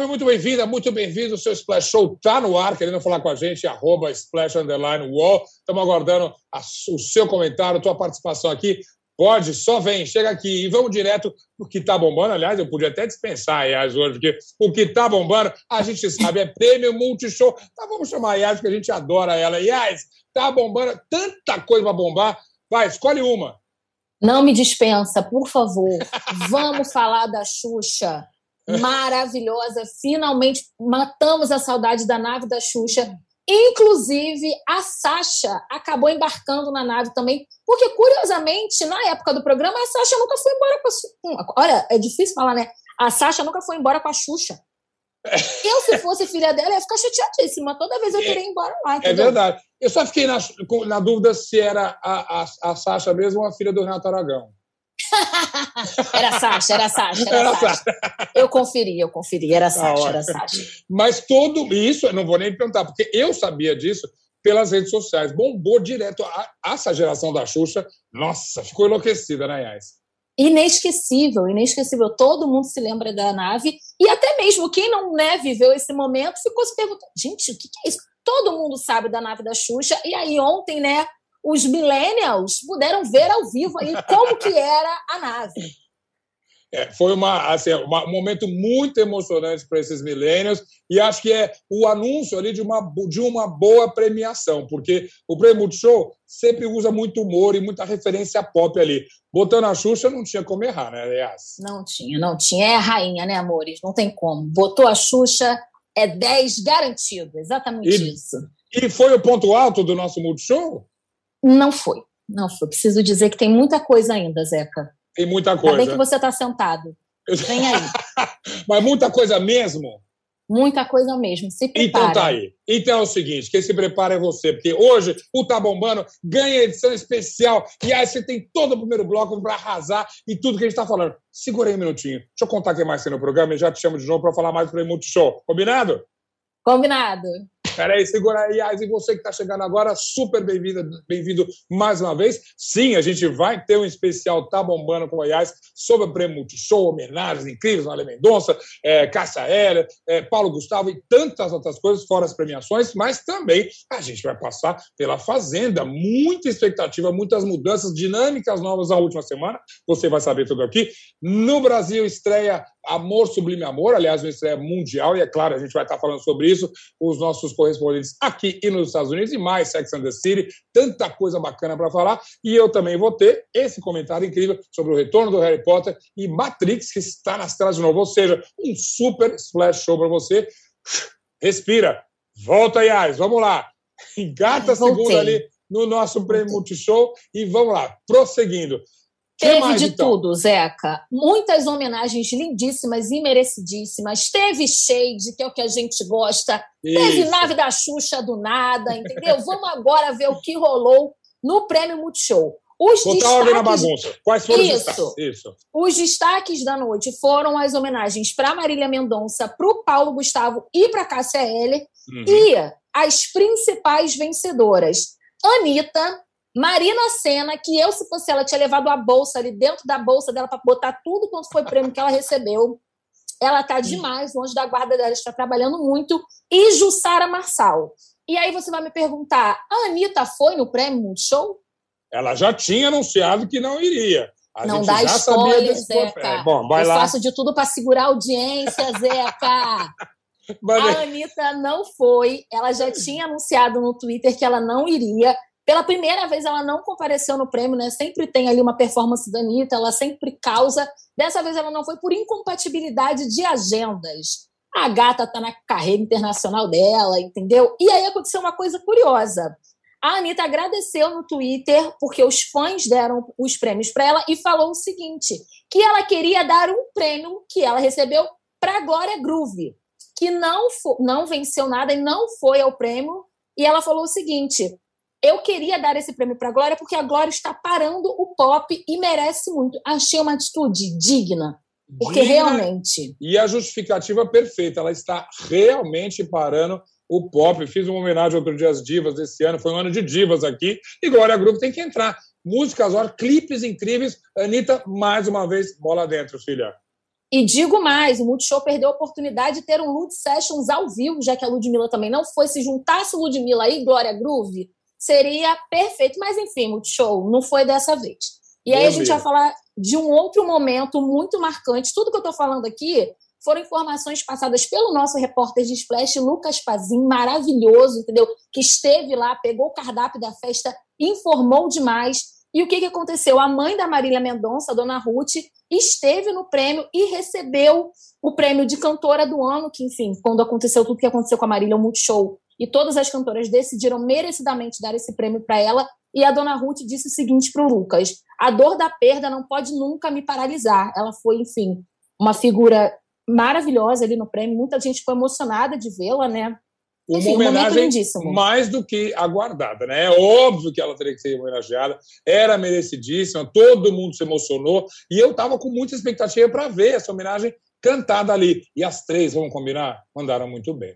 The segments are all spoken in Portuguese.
Salve, muito bem-vinda, muito bem-vindo. O seu Splash Show está no ar, querendo falar com a gente, arroba Splash Underline Wall. Estamos aguardando a, o seu comentário, a tua participação aqui. Pode, só vem, chega aqui e vamos direto o que está bombando. Aliás, eu podia até dispensar a Yas hoje, porque o que está bombando, a gente sabe, é prêmio Multishow. Então vamos chamar a Yas, porque a gente adora ela. Yas, está bombando, tanta coisa para bombar. Vai, escolhe uma. Não me dispensa, por favor. Vamos falar da Xuxa maravilhosa. Finalmente matamos a saudade da nave da Xuxa. Inclusive, a Sasha acabou embarcando na nave também, porque, curiosamente, na época do programa, a Sasha nunca foi embora com a. Hum, olha, é difícil falar, né? A Sasha nunca foi embora com a Xuxa. Eu, se fosse filha dela, ia ficar chateadíssima. Toda vez eu queria ir embora lá. É entendeu? É verdade. Eu só fiquei na, na dúvida se era a, a, a Sasha mesmo ou a filha do Renato Aragão. Era Sasha, era Sasha. Era, era Sasha. Eu conferi, eu conferi, era Sasha, era a Sasha. Mas tudo isso, eu não vou nem perguntar, porque eu sabia disso pelas redes sociais. Bombou direto. A, essa geração da Xuxa, nossa, ficou enlouquecida, né, Yas? Inesquecível, inesquecível. Todo mundo se lembra da nave. E até mesmo quem não né, viveu esse momento ficou se perguntando: gente, o que é isso? Todo mundo sabe da nave da Xuxa. E aí, ontem, né, os millennials puderam ver ao vivo aí como que era a nave. É, foi uma, assim, uma, um momento muito emocionante para esses millennials e acho que é o anúncio ali de uma, de uma boa premiação, porque o Prêmio Multishow sempre usa muito humor e muita referência pop ali. Botando a Xuxa não tinha como errar, né, aliás? Não tinha, não tinha. É a rainha, né, amores? Não tem como. Botou a Xuxa, é 10 garantido, exatamente e, isso. E foi o ponto alto do nosso Multishow? Não foi, não foi. Preciso dizer que tem muita coisa ainda, Zeca. Tem muita coisa. Ainda bem que você está sentado. Vem aí. Mas muita coisa mesmo? Muita coisa mesmo. Se prepara. Então tá aí. Então é o seguinte, quem se prepara é você, porque hoje o Tá Bombando ganha edição especial e aí você tem todo o primeiro bloco para arrasar e tudo que a gente está falando. Segura aí um minutinho. Deixa eu contar quem mais tem no programa e já te chamo de novo para falar mais para o Multishow. Combinado? Combinado. Peraí, segura aí, Ais, e você que está chegando agora, super bem-vindo bem mais uma vez. Sim, a gente vai ter um especial Tá Bombando com o Iás sobre o Prêmio Multishow, homenagens incríveis, Maria Mendonça, é, Cássia Hélia, é, Paulo Gustavo e tantas outras coisas, fora as premiações, mas também a gente vai passar pela Fazenda. Muita expectativa, muitas mudanças, dinâmicas novas na última semana. Você vai saber tudo aqui. No Brasil, estreia Amor Sublime Amor, aliás, uma estreia mundial, e é claro, a gente vai estar falando sobre isso, os nossos correspondentes aqui e nos Estados Unidos, e mais Sex and the City, tanta coisa bacana para falar, e eu também vou ter esse comentário incrível sobre o retorno do Harry Potter e Matrix, que está nas telas de novo, ou seja, um super splash show para você. Respira, volta, Yas, vamos lá, engata a segunda ali no nosso prêmio Multishow, e vamos lá, prosseguindo. Teve mais, de então? tudo, Zeca. Muitas homenagens lindíssimas e merecidíssimas. Teve Shade, que é o que a gente gosta. Isso. Teve Nave da Xuxa do nada, entendeu? Vamos agora ver o que rolou no Prêmio Multishow. Os Botar destaques... na bagunça. Quais foram Isso. os destaques? Isso. Os destaques da noite foram as homenagens para Marília Mendonça, para o Paulo Gustavo e para Cássia L. Uhum. E as principais vencedoras. Anitta, Marina Senna, que eu, se fosse ela, tinha levado a bolsa ali dentro da bolsa dela para botar tudo quanto foi prêmio que ela recebeu. Ela tá demais, longe da guarda dela, está trabalhando muito. E Jussara Marçal. E aí você vai me perguntar: a Anitta foi no prêmio Multishow? Ela já tinha anunciado que não iria. A não dá spoiler, Zeca. É, bom, vai eu lá. faço de tudo para segurar a audiência, Zeca. a Anitta não foi. Ela já tinha anunciado no Twitter que ela não iria. Pela primeira vez, ela não compareceu no prêmio, né? Sempre tem ali uma performance da Anitta, ela sempre causa. Dessa vez, ela não foi por incompatibilidade de agendas. A gata tá na carreira internacional dela, entendeu? E aí aconteceu uma coisa curiosa. A Anitta agradeceu no Twitter porque os fãs deram os prêmios para ela e falou o seguinte: que ela queria dar um prêmio que ela recebeu para Glória Groove, que não, não venceu nada e não foi ao prêmio. E ela falou o seguinte: eu queria dar esse prêmio para a Glória porque a Glória está parando o pop e merece muito. Achei uma atitude digna. Porque digna, realmente. E a justificativa perfeita, ela está realmente parando o pop. Fiz uma homenagem outro dia às divas desse ano, foi um ano de divas aqui, e Glória Grupo tem que entrar. Músicas, ó, clipes incríveis. Anitta, mais uma vez, bola dentro, filha. E digo mais, o Multishow perdeu a oportunidade de ter um Lud Sessions ao vivo, já que a Ludmilla também não foi. Se juntasse Ludmilla e Glória Groove, seria perfeito. Mas enfim, Multishow, não foi dessa vez. E aí a gente vai falar de um outro momento muito marcante. Tudo que eu estou falando aqui foram informações passadas pelo nosso repórter de Splash, Lucas Pazin, maravilhoso, entendeu? Que esteve lá, pegou o cardápio da festa, informou demais. E o que, que aconteceu? A mãe da Marília Mendonça, a dona Ruth, esteve no prêmio e recebeu o prêmio de cantora do ano, que, enfim, quando aconteceu tudo que aconteceu com a Marília, o Multishow, e todas as cantoras decidiram merecidamente dar esse prêmio para ela. E a dona Ruth disse o seguinte para o Lucas: a dor da perda não pode nunca me paralisar. Ela foi, enfim, uma figura maravilhosa ali no prêmio. Muita gente ficou emocionada de vê-la, né? uma Enfim, homenagem um mais do que aguardada, né? É óbvio que ela teria que ser homenageada, era merecidíssima, todo mundo se emocionou e eu estava com muita expectativa para ver essa homenagem cantada ali. E as três, vamos combinar, mandaram muito bem.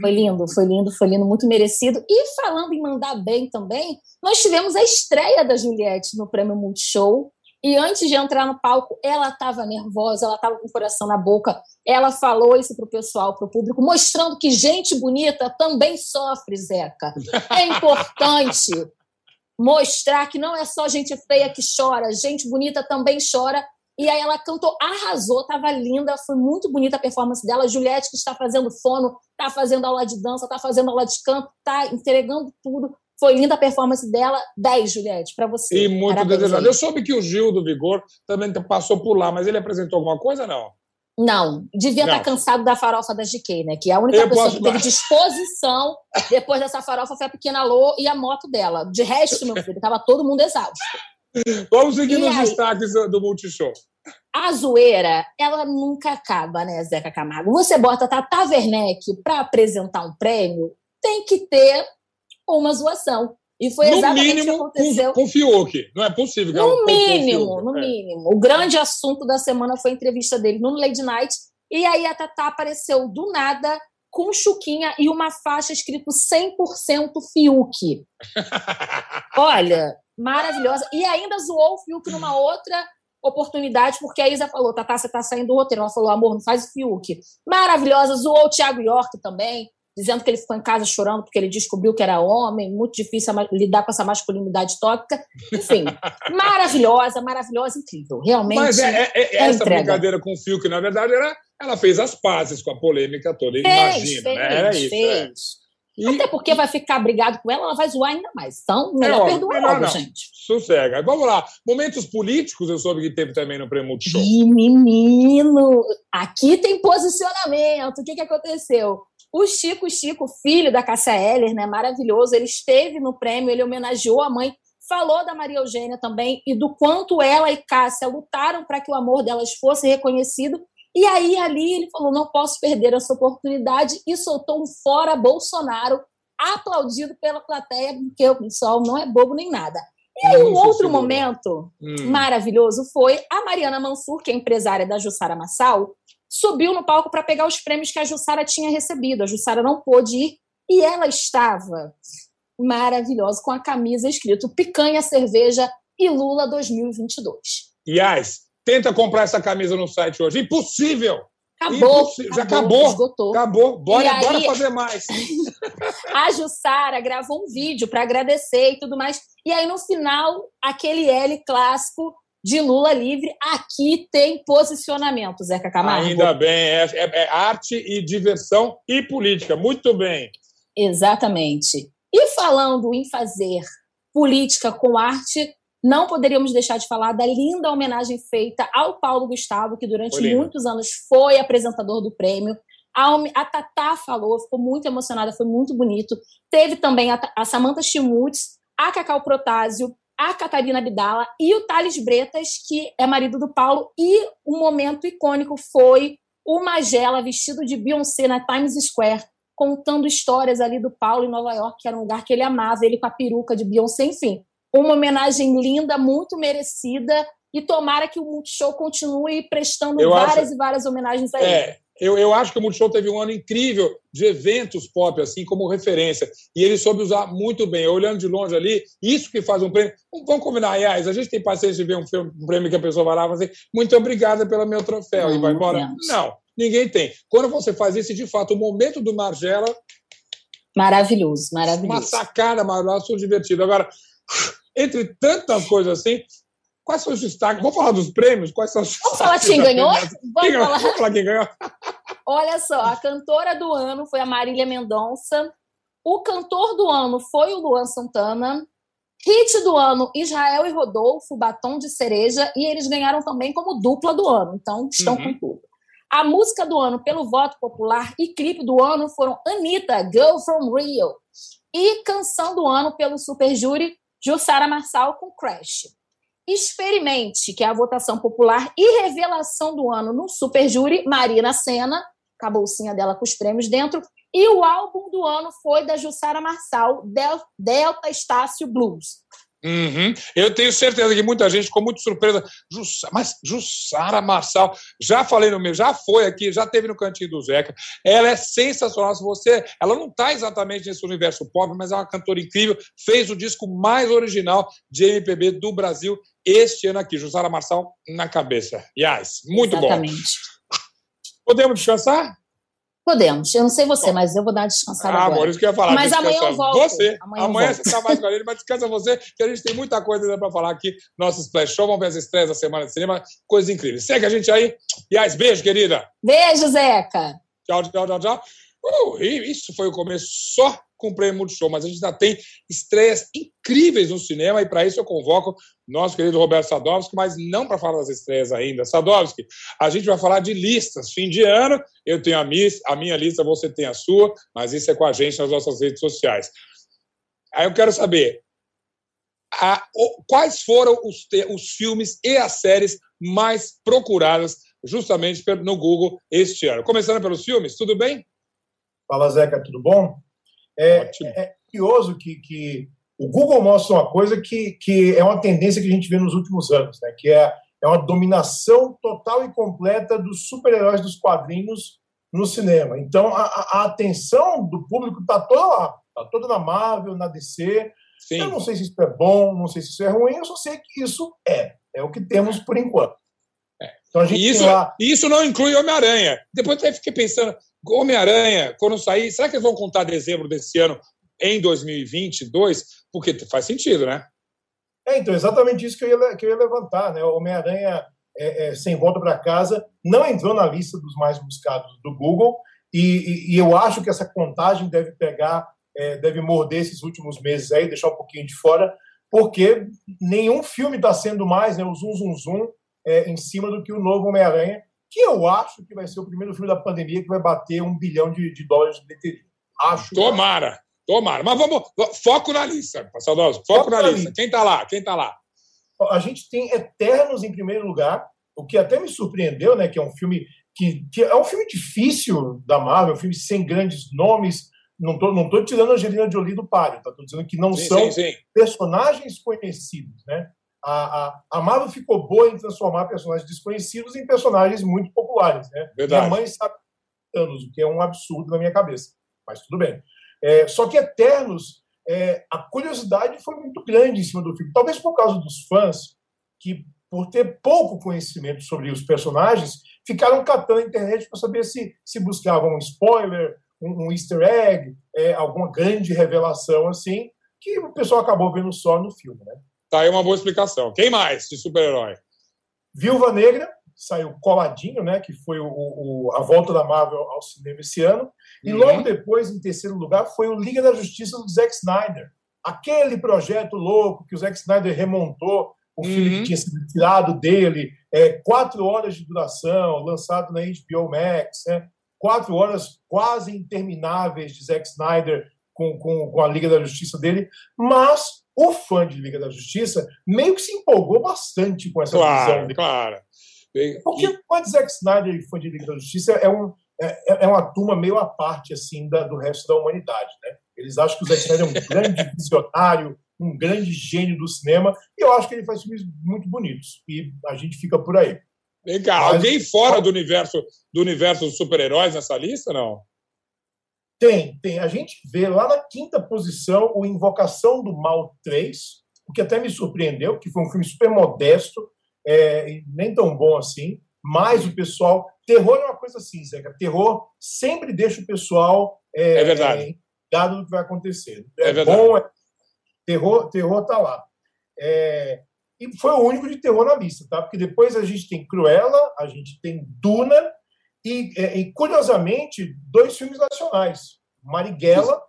Foi lindo, foi lindo, foi lindo, muito merecido. E falando em mandar bem também, nós tivemos a estreia da Juliette no Prêmio Multishow. E antes de entrar no palco, ela estava nervosa, ela estava com o coração na boca. Ela falou isso para o pessoal, para o público, mostrando que gente bonita também sofre, Zeca. É importante mostrar que não é só gente feia que chora, gente bonita também chora. E aí ela cantou, arrasou, estava linda, foi muito bonita a performance dela. Juliette, que está fazendo fono, está fazendo aula de dança, está fazendo aula de canto, está entregando tudo. Foi linda a performance dela. 10, Juliette, para você. E muito desejado. Eu soube que o Gil do Vigor também passou por lá, mas ele apresentou alguma coisa, não? Não, devia estar tá cansado da farofa da GK, né? Que é a única eu pessoa que teve disposição depois dessa farofa foi a pequena Lô e a moto dela. De resto, meu filho, estava todo mundo exausto. Vamos seguir e nos aí, destaques do Multishow. A zoeira, ela nunca acaba, né, Zeca Camargo? Você bota Tata Werneck para apresentar um prêmio, tem que ter uma zoação. E foi no exatamente mínimo, o que aconteceu. Com, com Fiuk. Não é possível. No mínimo, no é. mínimo. O grande assunto da semana foi a entrevista dele no Lady Night. E aí a Tatá apareceu do nada com chuquinha e uma faixa escrito 100% Fiuk. Olha, maravilhosa. E ainda zoou o Fiuk numa outra oportunidade, porque a Isa falou, Tatá, você tá saindo do roteiro. Ela falou, amor, não faz o Fiuk. Maravilhosa. Zoou o Thiago York também dizendo que ele ficou em casa chorando porque ele descobriu que era homem, muito difícil lidar com essa masculinidade tóxica. Enfim, maravilhosa, maravilhosa, incrível. Realmente. Mas é, é, é, é essa entrega. brincadeira com o Fio, que na verdade era, ela fez as pazes com a polêmica toda, fez, imagina, fez, né? Era isso. É. E, Até porque vai ficar brigado com ela, ela vai zoar ainda mais. Então, melhor é, perdoar logo, não. gente. Sossega. Vamos lá. Momentos políticos, eu soube que teve também no Prêmio Show. Ih, menino! Aqui tem posicionamento. O que, que aconteceu? O Chico Chico, filho da Cássia Eller, né, maravilhoso, ele esteve no prêmio, ele homenageou a mãe, falou da Maria Eugênia também e do quanto ela e Cássia lutaram para que o amor delas fosse reconhecido. E aí ali ele falou: "Não posso perder essa oportunidade" e soltou um fora Bolsonaro, aplaudido pela plateia, porque o pessoal não é bobo nem nada. E aí, um outro momento hum. maravilhoso foi a Mariana Mansur, que é empresária da Jussara Massal, subiu no palco para pegar os prêmios que a Jussara tinha recebido. A Jussara não pôde ir e ela estava maravilhosa com a camisa escrito Picanha, Cerveja e Lula 2022. Yas, tenta comprar essa camisa no site hoje. Impossível! Acabou, Impossível. Já acabou. Esgotou. Acabou. Bora, aí, bora fazer mais. a Jussara gravou um vídeo para agradecer e tudo mais. E aí, no final, aquele L clássico de Lula livre. Aqui tem posicionamento, Zeca Camargo. Ainda bem, é, é, é arte e diversão e política. Muito bem. Exatamente. E falando em fazer política com arte, não poderíamos deixar de falar da linda homenagem feita ao Paulo Gustavo, que durante muitos anos foi apresentador do prêmio. A, a Tatá falou, ficou muito emocionada, foi muito bonito. Teve também a, a Samantha Schmutz, a Cacau Protásio, a Catarina Bidala e o Thales Bretas, que é marido do Paulo, e o momento icônico foi o Magela vestido de Beyoncé na Times Square, contando histórias ali do Paulo em Nova York, que era um lugar que ele amava, ele com a peruca de Beyoncé, enfim. Uma homenagem linda, muito merecida, e tomara que o Multishow continue prestando Eu várias acho... e várias homenagens a ele. É, eu, eu acho que o Multishow teve um ano incrível de eventos pop, assim, como referência. E ele soube usar muito bem. Olhando de longe ali, isso que faz um prêmio. Vamos combinar, aliás, a gente tem paciência de ver um, filme, um prêmio que a pessoa vai lá e dizer muito obrigada pelo meu troféu e vai embora. Não, ninguém tem. Quando você faz isso, de fato, o momento do Margela. Maravilhoso, maravilhoso. Uma sacada maravilhosa, divertido. Agora, entre tantas coisas assim, Quais são os destaques? Vamos falar dos prêmios? Quais são os Vamos falar quem ganhou? Vamos, quem falar. Vamos falar quem ganhou. Olha só, a cantora do ano foi a Marília Mendonça. O cantor do ano foi o Luan Santana. Hit do ano, Israel e Rodolfo, Batom de Cereja. E eles ganharam também como dupla do ano. Então, estão uhum. com tudo. A música do ano pelo voto popular e clipe do ano foram Anitta, Girl from Rio. E canção do ano pelo Super Júri, Jussara Marçal com Crash. Experimente, que é a votação popular e revelação do ano no Super Júri, Marina Senna, com a bolsinha dela com os prêmios dentro, e o álbum do ano foi da Jussara Marçal, Delta Estácio Blues. Uhum. Eu tenho certeza que muita gente ficou muito surpresa. Jussara, mas Jussara Marçal, já falei no meu, já foi aqui, já teve no cantinho do Zeca. Ela é sensacional. Se você, ela não está exatamente nesse universo pop, mas é uma cantora incrível. Fez o disco mais original de MPB do Brasil este ano aqui. Jussara Marçal na cabeça. Yes, muito exatamente. bom. Podemos descansar? Podemos. Eu não sei você, mas eu vou dar descansada ah, agora. Ah, isso que eu ia falar. Mas amanhã eu volto. Você. Amanhã, amanhã você está mais com ele, mas descansa você, que a gente tem muita coisa para falar aqui. Nosso Splash Show, vamos ver as estreias da Semana de Cinema. Coisa incrível. Segue a gente aí. Yas, beijo, querida. Beijo, Zeca. Tchau, tchau, tchau, tchau. Uh, isso foi o começo só com o prêmio Multishow, mas a gente ainda tem estreias incríveis no cinema e para isso eu convoco nosso querido Roberto Sadovski, mas não para falar das estreias ainda. Sadovski, a gente vai falar de listas. Fim de ano, eu tenho a, a minha lista, você tem a sua, mas isso é com a gente nas nossas redes sociais. Aí eu quero saber a, o, quais foram os, te, os filmes e as séries mais procuradas justamente no Google este ano. Começando pelos filmes, tudo bem? Fala, Zeca, tudo bom? É, é curioso que, que o Google mostra uma coisa que, que é uma tendência que a gente vê nos últimos anos, né? que é, é uma dominação total e completa dos super-heróis dos quadrinhos no cinema. Então, a, a atenção do público está toda lá, está toda na Marvel, na DC. Sim. Eu não sei se isso é bom, não sei se isso é ruim, eu só sei que isso é. É o que temos por enquanto. Então, a gente e isso, lá... isso não inclui Homem-Aranha. Depois eu fiquei pensando, Homem-Aranha, quando sair, será que eles vão contar dezembro desse ano em 2022? Porque faz sentido, né? É, então, exatamente isso que eu ia, que eu ia levantar. Né? Homem-Aranha é, é, Sem Volta para Casa não entrou na lista dos mais buscados do Google e, e, e eu acho que essa contagem deve pegar, é, deve morder esses últimos meses aí, deixar um pouquinho de fora, porque nenhum filme está sendo mais, né, o Zoom Zoom Zoom, é, em cima do que o novo Homem-Aranha, que eu acho que vai ser o primeiro filme da pandemia que vai bater um bilhão de, de dólares de bilheteria. Acho. Tomara, tomara. Mas vamos, foco na lista, Saudoso. Foco, foco na, na lista. lista. Quem está lá? Quem está lá? A gente tem Eternos em primeiro lugar, o que até me surpreendeu, né? Que é um filme que, que é um filme difícil da Marvel, um filme sem grandes nomes. Não estou não tô tirando a Angelina Jolie do páreo, tá? Tô dizendo que não sim, são sim, sim. personagens conhecidos, né? A, a, Marvel ficou boa em transformar personagens desconhecidos em personagens muito populares. Né? Verdade. Minha mãe sabe anos, o que é um absurdo na minha cabeça. Mas tudo bem. É, só que Eternos, é, a curiosidade foi muito grande em cima do filme. Talvez por causa dos fãs, que por ter pouco conhecimento sobre os personagens, ficaram catando a internet para saber se, se buscavam um spoiler, um, um easter egg, é, alguma grande revelação assim, que o pessoal acabou vendo só no filme. Né? Tá aí uma boa explicação. Quem mais de super-herói? Viúva Negra, saiu coladinho, né? Que foi o, o, a volta da Marvel ao cinema esse ano. E uhum. logo depois, em terceiro lugar, foi o Liga da Justiça do Zack Snyder. Aquele projeto louco que o Zack Snyder remontou, o uhum. filme que tinha sido tirado dele, é, quatro horas de duração, lançado na HBO Max, né? quatro horas quase intermináveis de Zack Snyder com, com, com a Liga da Justiça dele, mas o fã de Liga da Justiça meio que se empolgou bastante com essa claro, visão dele. Claro. Porque o fã de Zack Snyder e fã de Liga da Justiça é, um, é, é uma turma meio à parte assim da, do resto da humanidade. Né? Eles acham que o Zack Snyder é um grande visionário, um grande gênio do cinema, e eu acho que ele faz filmes muito bonitos. E a gente fica por aí. Vem cá, Mas... alguém fora do universo do universo dos super-heróis nessa lista, não? Tem, tem. A gente vê lá na quinta posição o Invocação do Mal 3, o que até me surpreendeu, que foi um filme super modesto, é, nem tão bom assim, mas o pessoal. Terror é uma coisa assim, Zeca. Terror sempre deixa o pessoal. É, é verdade. É, do que vai acontecer. É, é verdade. bom, é, terror, terror tá lá. É, e foi o único de terror na lista, tá? Porque depois a gente tem Cruella, a gente tem Duna e, é, e curiosamente, dois filmes nacionais. Marighella,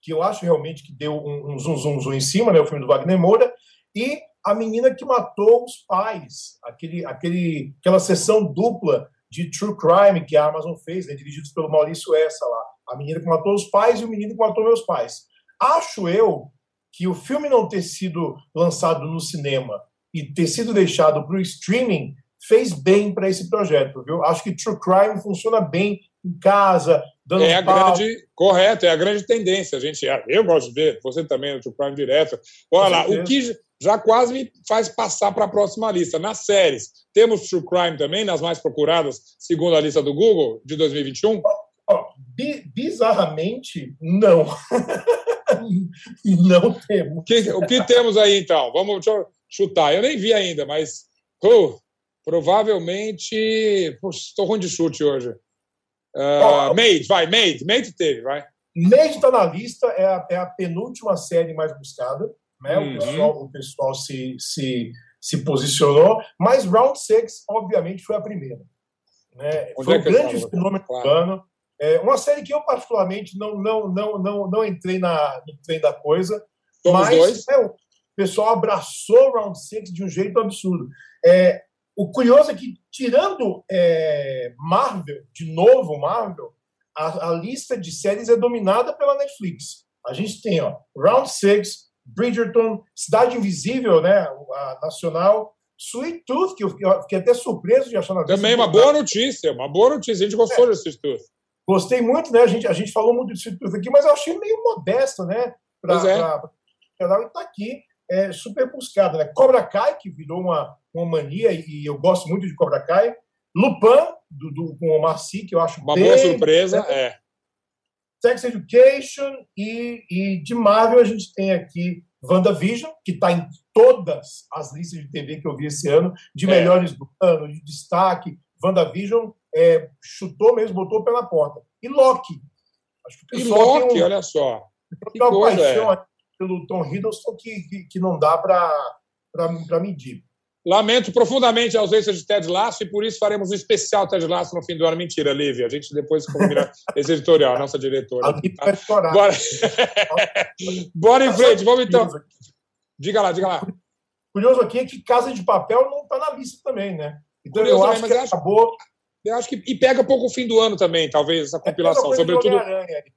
que eu acho realmente que deu um, um zum, zum, zum em cima, né? O filme do Wagner Moura, e A Menina que Matou os Pais, aquele, aquele, aquela sessão dupla de True Crime que a Amazon fez, né? dirigidos pelo Maurício Essa lá. A Menina que Matou os Pais e O Menino que Matou Meus Pais. Acho eu que o filme não ter sido lançado no cinema e ter sido deixado para o streaming fez bem para esse projeto, viu? Acho que True Crime funciona bem em casa, dando É a pau. grande, correto, é a grande tendência. A gente, ah, eu gosto de ver, você também no True Crime direto. Olha lá, o que já quase me faz passar para a próxima lista. Nas séries, temos True Crime também, nas mais procuradas, segundo a lista do Google de 2021? Oh, oh, bizarramente, não. não temos. O que, o que temos aí, então? Vamos chutar. Eu nem vi ainda, mas uh, provavelmente. Estou ruim de chute hoje. Uh, oh, Made, vai, Made. Made teve, vai. Made está na lista, é a, é a, penúltima série mais buscada. Né? Uhum. O pessoal, o pessoal se, se, se posicionou, mas Round 6, obviamente, foi a primeira. Né? Foi é um grande fenômeno claro. do ano. É uma série que eu, particularmente, não, não, não, não, não entrei na, no trem da coisa. Somos mas. É, o pessoal abraçou Round 6 de um jeito absurdo. É, o curioso é que, tirando é, Marvel, de novo Marvel, a, a, lista de séries é dominada pela Netflix. A gente tem ó, Round 6, Bridgerton, Cidade Invisível, né, a nacional, Sweet Tooth, que eu fiquei até surpreso de achar na Também uma boa notícia, uma boa notícia. A gente gostou é. de Sweet Tooth. Gostei muito, né? A gente, a gente falou muito disso aqui, mas eu achei meio modesto, né? Para é. estar aqui, é super buscado, né? Cobra Kai, que virou uma, uma mania, e eu gosto muito de Cobra Kai. Lupin, do, do, com o Marci, que eu acho Uma bem, boa surpresa, né? é. Sex Education e, e de Marvel a gente tem aqui WandaVision, que está em todas as listas de TV que eu vi esse ano, de é. melhores do ano, de destaque. WandaVision é, chutou mesmo, botou na porta. E Loki. Acho que o e Loki, um, olha só. Tem uma paixão é. Pelo Tom Hiddleston que, que, que não dá para medir. Lamento profundamente a ausência de Ted Lasso e por isso faremos um especial Ted Lasso no fim do ano. Mentira, Lívia. A gente depois combina esse editorial, nossa diretora. A tá? vai chorar. Bora... Bora em frente, vamos então. Diga lá, diga lá. Curioso aqui é que Casa de Papel não está na lista também, né? Então Curioso eu acho que acabou. Eu acho que e pega pouco o fim do ano também, talvez essa é compilação, é sobretudo.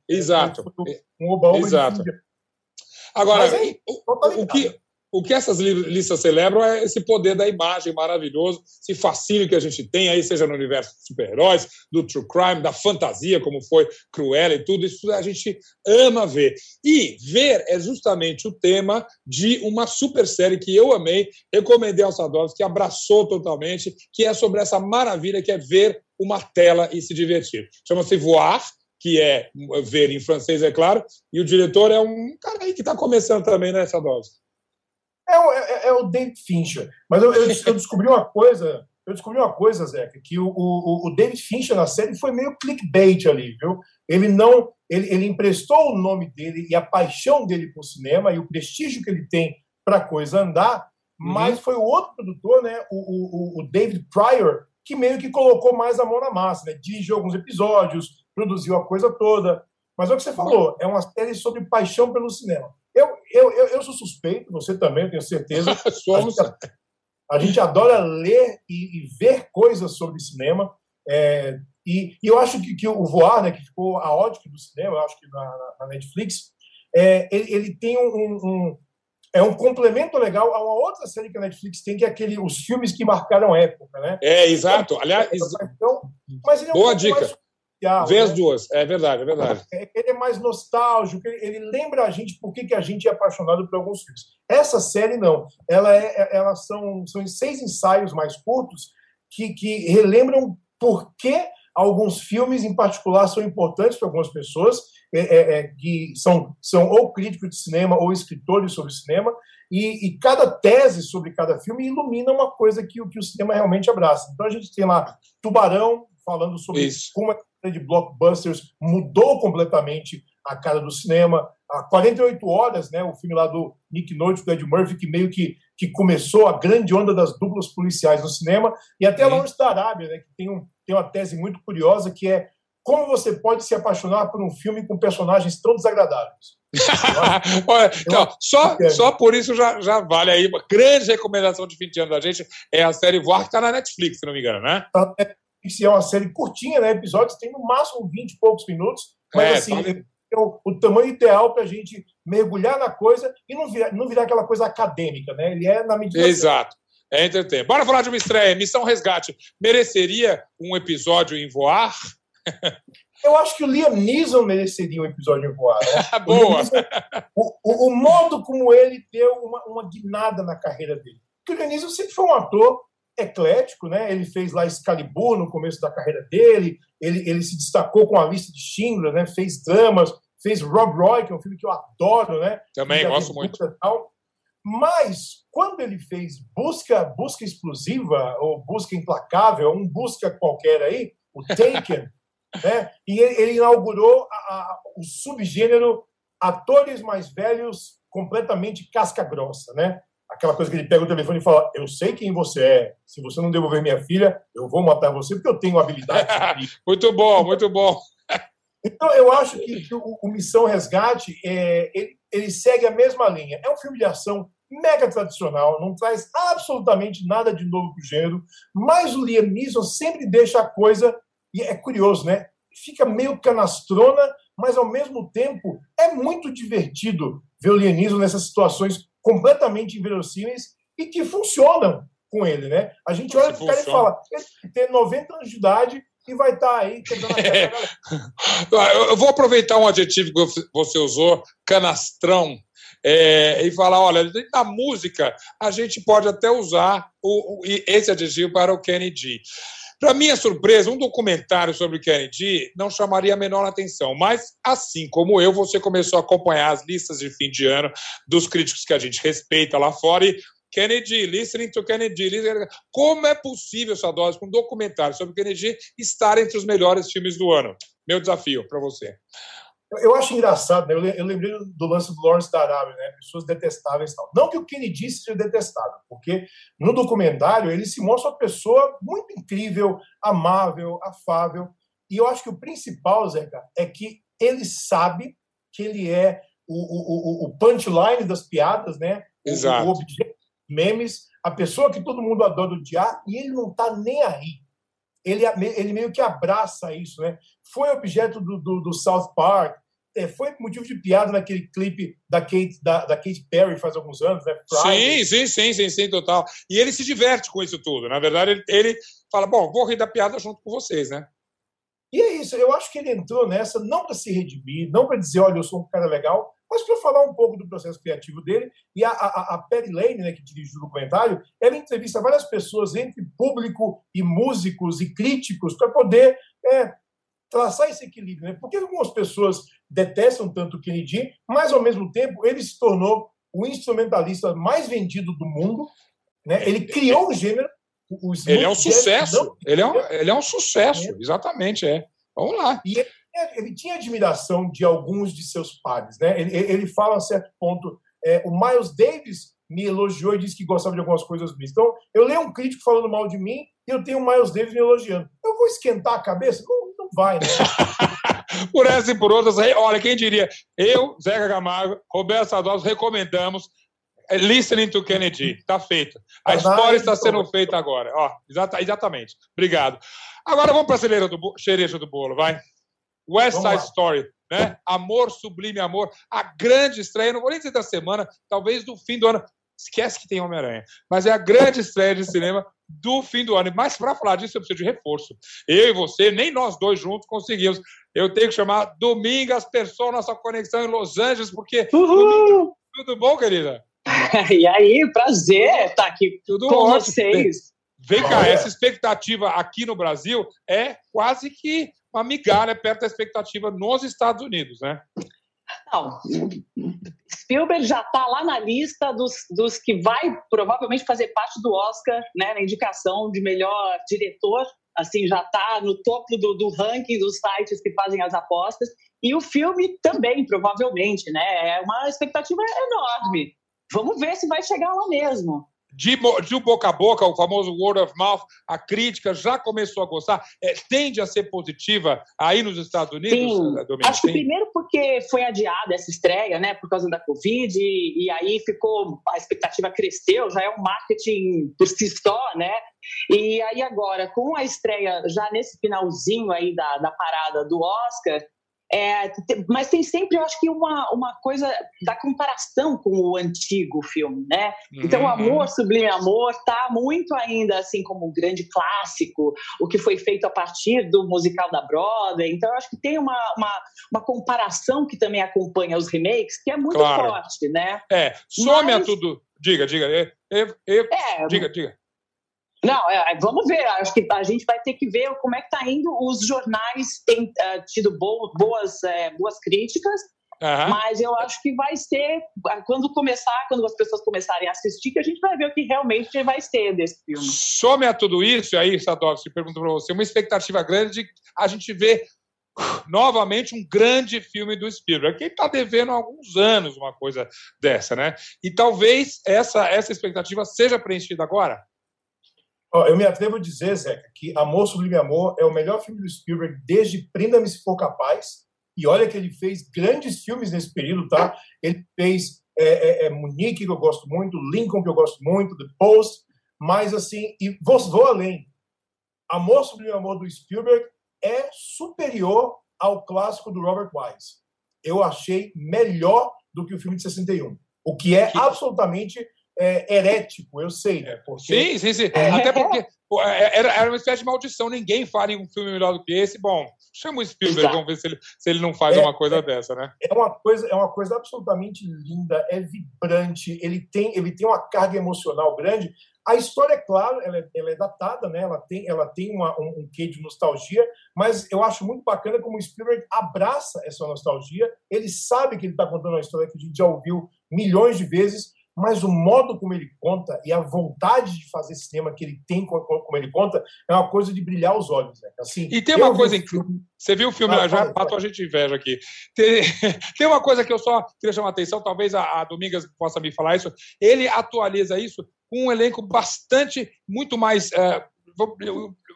Exato. Um oba -oba Exato. Agora, aí, o, o, que o que essas listas celebram é esse poder da imagem maravilhoso, esse fascínio que a gente tem aí, seja no universo dos super-heróis, do true crime, da fantasia, como foi Cruella e tudo, isso a gente ama ver. E ver é justamente o tema de uma super série que eu amei, recomendei aos Sadovs, que abraçou totalmente, que é sobre essa maravilha que é ver uma tela e se divertir. Chama-se Voar, que é ver em francês, é claro, e o diretor é um cara aí que está começando também, né, Sadovs? É, é, é, o David Fincher. Mas eu, eu, eu, descobri uma coisa, eu descobri uma coisa, Zeca, que o, o, o, David Fincher na série foi meio clickbait ali, viu? Ele não, ele, ele emprestou o nome dele e a paixão dele por cinema e o prestígio que ele tem para a coisa andar, uhum. mas foi o outro produtor, né, o, o, o David Pryor, que meio que colocou mais a mão na massa, né? Dirigiu alguns episódios, produziu a coisa toda. Mas é o que você falou, é uma série sobre paixão pelo cinema. Eu, eu, eu, eu sou suspeito, você também, tenho certeza. Somos. A gente, a gente, adora ler e, e, ver coisas sobre cinema. É, e, e, eu acho que, que, o Voar, né, que ficou a ótica do cinema, eu acho que na, na Netflix, é, ele, ele, tem um, um, é um complemento legal a uma outra série que a Netflix tem, que é aquele, os filmes que marcaram época, né? É, exato. Aliás, então, mas ele é um boa dica. Mais social. Vê né? as duas, é verdade, é verdade. É, ele é mais nostálgico, ele lembra a gente por que, a gente é apaixonado por alguns filmes. Essa série não. Ela é, é, elas são, são seis ensaios mais curtos que, que relembram por que alguns filmes em particular são importantes para algumas pessoas é, é, é, que são, são ou críticos de cinema ou escritores sobre cinema e, e, cada tese sobre cada filme ilumina uma coisa que, que o cinema realmente abraça. Então a gente tem lá Tubarão falando sobre Isso. como a de blockbusters mudou completamente a cara do cinema. Há 48 horas, né, o filme lá do Nick Nolte, do Ed Murphy, que meio que, que começou a grande onda das duplas policiais no cinema, e até Lawrence da Arábia, né, que tem, um, tem uma tese muito curiosa que é como você pode se apaixonar por um filme com personagens tão desagradáveis. Olha, então, só, só por isso já, já vale aí. Uma grande recomendação de 20 anos da gente é a série Voar, que está na Netflix, se não me engano, né? Tá é uma série curtinha, né? Episódios tem no máximo 20 e poucos minutos, mas é, assim, tá... é o, o, tamanho ideal para a gente mergulhar na coisa e não virar, não virar aquela coisa acadêmica, né? Ele é na medida. Exato. É entretenimento. Bora falar de uma estreia. Missão Resgate. Mereceria um episódio em voar? Eu acho que o Liam Neeson mereceria um episódio em voar. Né? Boa! O, o, o, modo como ele deu uma, uma guinada na carreira dele. Porque o Liam Neeson sempre foi um ator eclético, né? Ele fez lá Excalibur no começo da carreira dele, ele, ele se destacou com a lista de Schindler, né? Fez dramas, fez Rob Roy, que é um filme que eu adoro, né? Também gosto muito. Tal. Mas quando ele fez Busca, Busca Explosiva ou Busca Implacável, um busca qualquer aí, o Taken, né? E ele, ele inaugurou a, a, o subgênero atores mais velhos completamente casca grossa, né? Aquela coisa que ele pega o telefone e fala: Eu sei quem você é. Se você não devolver minha filha, eu vou matar você porque eu tenho habilidade. muito bom, muito bom. Então, eu acho que, o, o, Missão Resgate é, ele, ele, segue a mesma linha. É um filme de ação mega tradicional, não traz absolutamente nada de novo para o gênero, mas o Liam Neeson sempre deixa a coisa e é curioso, né? Fica meio canastrona, mas ao mesmo tempo é muito divertido ver o Lianismo nessas situações completamente inverossímeis e que funcionam com ele, né? A gente olha para o cara e fala, ele tem 90 anos de idade e vai estar tá aí quebrando a é. Eu vou aproveitar um adjetivo que você usou, canastrão, é, e falar, olha, na música a gente pode até usar o, o, esse adjetivo para o Kennedy. Para minha surpresa, um documentário sobre Kennedy não chamaria a menor atenção, mas assim como eu, você começou a acompanhar as listas de fim de ano dos críticos que a gente respeita lá fora e Kennedy, listening to Kennedy, listening... como é possível essa dose com um documentário sobre Kennedy estar entre os melhores filmes do ano? Meu desafio para você. Eu acho engraçado, né? eu lembrei do lance do Lawrence da Arábia, né? pessoas detestáveis e tal. Não que o Kennedy seja detestável, porque no documentário ele se mostra uma pessoa muito incrível, amável, afável. E eu acho que o principal, Zeca, é que ele sabe que ele é o, o, o punchline das piadas, né? Exato. O, objeto memes, a pessoa que todo mundo adora odiar, e ele não está nem aí ele, ele meio que abraça isso, né? Foi objeto do, do, do South Park, é, foi motivo de piada naquele clipe da Kate, da, da Kate Perry faz alguns anos, né? Sim, sim, sim, sim, sim, total. E ele se diverte com isso tudo. Na verdade, ele, ele fala, bom, vou rir da piada junto com vocês, né? E é isso, eu acho que ele entrou nessa não para se redimir, não para dizer, olha, eu sou um cara legal, mas para falar um pouco do processo criativo dele. E a, a, a Perry Lane, né, que dirigiu o documentário, ela entrevista várias pessoas, entre público e músicos e críticos, para poder é, traçar esse equilíbrio. Né? Porque algumas pessoas detestam tanto o Kennedy, mas ao mesmo tempo ele se tornou o instrumentalista mais vendido do mundo. Né? Ele criou um gênero. ele é um sucesso. Ele, é um, ele é um sucesso, é. exatamente. É. Vamos lá. E ele ele tinha admiração de alguns de seus pares. Né? Ele, ele fala a certo ponto, é, o Miles Davis me elogiou e disse que gostava de algumas coisas minhas. Então, eu leio um crítico falando mal de mim e eu tenho o Miles Davis me elogiando. Eu vou esquentar a cabeça? Não, não vai, né? por essa e por outras, olha, quem diria? Eu, Zeca Camargo, Roberto Sadoso, recomendamos é, Listening to Kennedy. Está feito. A ah, história está sendo feita agora. Ó, exatamente. Obrigado. Agora vamos para a cereja do, cereja do bolo, vai. West Side Story, né? Amor, Sublime Amor, a grande estreia, não vou nem dizer da semana, talvez do fim do ano. Esquece que tem Homem-Aranha, mas é a grande estreia de cinema do fim do ano. Mas para falar disso, eu preciso de reforço. Eu e você, nem nós dois juntos conseguimos. Eu tenho que chamar Domingas Pessoa, nossa conexão em Los Angeles, porque. Domingas, tudo bom, querida? e aí, prazer estar aqui Tudo com ótimo. vocês. Vem cá, essa expectativa aqui no Brasil é quase que uma migalha perto da expectativa nos Estados Unidos, né? Não, Spielberg já está lá na lista dos, dos que vai provavelmente fazer parte do Oscar, né, na indicação de melhor diretor. Assim, já está no topo do, do ranking dos sites que fazem as apostas. E o filme também, provavelmente, né? É uma expectativa enorme. Vamos ver se vai chegar lá mesmo de, de boca a boca, o famoso word of mouth, a crítica já começou a gostar, é, tende a ser positiva aí nos Estados Unidos? Sim. Acho que primeiro porque foi adiada essa estreia, né, por causa da Covid, e, e, aí ficou, a expectativa cresceu, já é um marketing por si só, né? E aí agora, com a estreia já nesse finalzinho aí da, da parada do Oscar, é, mas tem sempre, eu acho que, uma, uma coisa da comparação com o antigo filme, né? Então, uhum. Amor, Sublime Amor, tá muito ainda, assim, como um grande clássico, o que foi feito a partir do musical da Broadway. Então, eu acho que tem uma, uma, uma comparação que também acompanha os remakes, que é muito claro. forte, né? É, some mas... a tudo... Diga, diga. Eu... É, diga, diga. Não, é, é, vamos ver. Acho que a gente vai ter que ver como é que está indo. Os jornais têm uh, tido bo boas, uh, boas críticas, uhum. mas eu acho que vai ser quando começar, quando as pessoas começarem a assistir, que a gente vai ver o que realmente vai ser desse filme. Some a tudo isso, aí, Sadovski, pergunto para você, uma expectativa grande de a gente ver novamente um grande filme do Spielberg, que está devendo há alguns anos uma coisa dessa, né? E talvez essa, essa expectativa seja preenchida agora eu me atrevo a dizer, Zeca, que Amor Sublime Amor é o melhor filme do Spielberg desde Prenda-me se for capaz. E olha que ele fez grandes filmes nesse período, tá? Ele fez é, é, é Munique, que eu gosto muito, Lincoln, que eu gosto muito, The Post, mas assim, e vou, vou além. Amor Sublime Amor do Spielberg é superior ao clássico do Robert Wise. Eu achei melhor do que o filme de 61, o que é absolutamente é, herético, eu sei, né? Porque, sim, sim, sim. É... Até porque é, era, era uma espécie de maldição. Ninguém fala em um filme melhor do que esse. Bom, chama o Spielberg, Exato. vamos ver se ele, se ele não faz é, uma coisa é, dessa, né? É uma coisa, é uma coisa absolutamente linda, é vibrante, ele tem, ele tem uma carga emocional grande. A história, é claro, ela é, ela é datada, né? ela tem, ela tem uma, um, um quê de nostalgia, mas eu acho muito bacana como o Spielberg abraça essa nostalgia. Ele sabe que ele está contando uma história que a gente já ouviu milhões de vezes, mas o modo como ele conta e a vontade de fazer cinema que ele tem como ele conta é uma coisa de brilhar os olhos. Né? Assim, e tem uma coisa incrível. Você viu o filme, ah, já matou a gente inveja aqui. Tem, tem, uma coisa que eu só queria chamar a atenção, talvez a, a Domingas possa me falar isso. Ele atualiza isso com um elenco bastante, muito mais. Uh, vou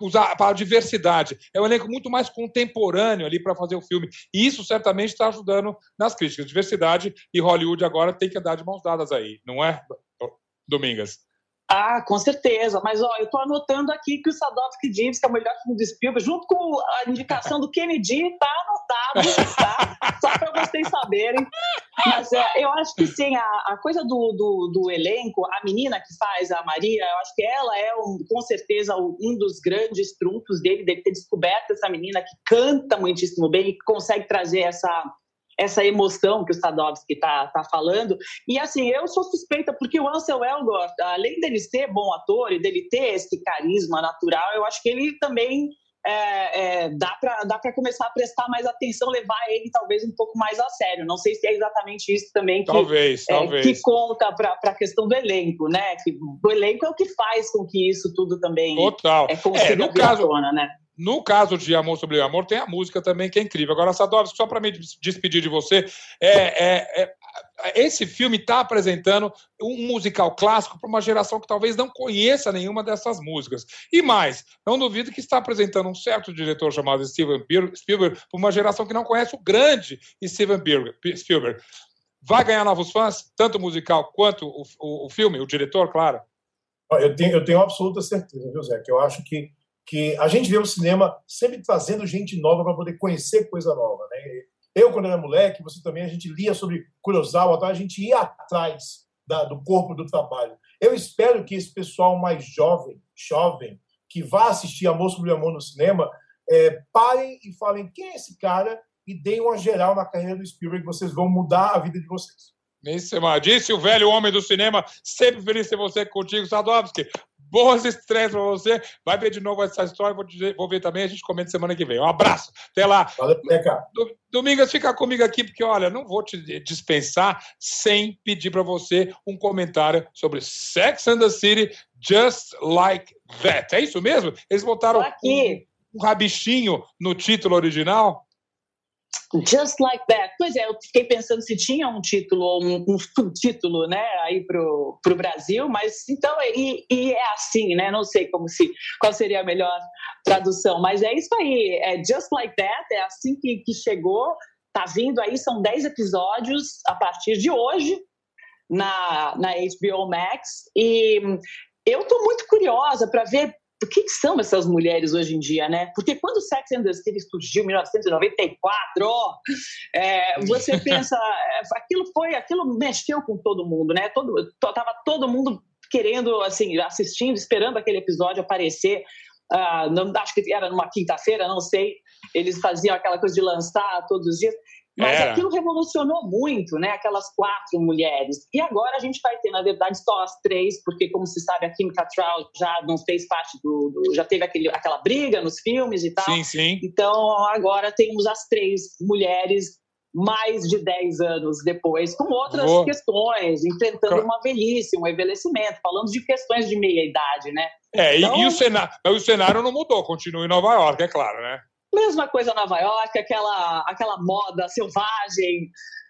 usar a palavra diversidade. É um elenco muito mais contemporâneo ali para fazer o filme. E isso certamente está ajudando nas críticas. Diversidade e Hollywood agora tem que andar de mãos dadas aí, não é, Domingas? Ah, com certeza. Mas ó, eu estou anotando aqui que o Sadovski diz que é o melhor filme do Spielberg, junto com a indicação do Kennedy, está anotado, tá? Só para vocês saberem. Mas é, eu acho que sim, a, a coisa do, do, do, elenco, a menina que faz a Maria, eu acho que ela é um, com certeza um dos grandes trunfos dele, dele ter descoberto essa menina que canta muitíssimo bem e que consegue trazer essa essa emoção que o Sadovski está tá falando. E assim, eu sou suspeita, porque o Ansel Elgort, além dele ser bom ator e dele ter esse carisma natural, eu acho que ele também é, é, dá para começar a prestar mais atenção, levar ele talvez um pouco mais a sério. Não sei se é exatamente isso também que, talvez, é, talvez. que conta para a questão do elenco, né? Que o elenco é o que faz com que isso tudo também Total. é, é, no caso, tona, né? No caso de Amor sobre Amor, tem a música também que é incrível. Agora, Sadovski, só para me despedir de você, é, é, é esse filme está apresentando um musical clássico para uma geração que talvez não conheça nenhuma dessas músicas. E mais, não duvido que está apresentando um certo diretor chamado Steven Spielberg para uma geração que não conhece o grande Steven Spielberg. Vai ganhar novos fãs, tanto o musical quanto o, o, o filme, o diretor, claro? Eu tenho, eu tenho absoluta certeza, José, que eu acho que que a gente vê o cinema sempre trazendo gente nova para poder conhecer coisa nova. Né? Eu, quando era moleque, você também, a gente lia sobre Kurosawa, então a gente ia atrás da, do corpo do trabalho. Eu espero que esse pessoal mais jovem, jovem, que vá assistir Amor sobre Amor no cinema, é, parem e falem quem é esse cara e deem uma geral na carreira do Spielberg, vocês vão mudar a vida de vocês. Disse o velho homem do cinema, sempre feliz ter você contigo, Sadovski. Boas estreias para você. Vai ver de novo essa história, vou, dizer, vou ver também, a gente comenta semana que vem. Um abraço. Até lá. Valeu, Domingas, fica comigo aqui, porque, olha, não vou te dispensar sem pedir para você um comentário sobre Sex and the City, Just Like That. É isso mesmo? Eles botaram um, um rabichinho no título original? Just Like That. Pois é, eu fiquei pensando se tinha um título ou um, um subtítulo, né, aí pro, pro Brasil, mas então, e, e, é assim, né, não sei como se, qual seria a melhor tradução, mas é isso aí, é Just Like That, é assim que, que chegou, tá vindo aí, são 10 episódios a partir de hoje na, na HBO Max, e eu tô muito curiosa para ver o que são essas mulheres hoje em dia, né? Porque quando o Sex and the City surgiu em 1994, é, você pensa, é, aquilo foi, aquilo mexeu com todo mundo, né? Todo, tava todo mundo querendo, assim, assistindo, esperando aquele episódio aparecer. Uh, não, acho que era numa quinta-feira, não sei. Eles faziam aquela coisa de lançar todos os dias. Mas é. aquilo revolucionou muito, né? Aquelas quatro mulheres. E agora a gente vai ter, na verdade, só as três, porque, como se sabe, a Kim Cattrall já não fez parte do. do já teve aquele, aquela briga nos filmes e tal. Sim, sim. Então agora temos as três mulheres mais de 10 anos depois, com outras Vou... questões, enfrentando uma velhice, um envelhecimento, falando de questões de meia-idade, né? É, então... e, e, o cenário, o cenário não mudou, continua em Nova York, é claro, né? Mesma coisa Nova York, aquela, aquela moda selvagem,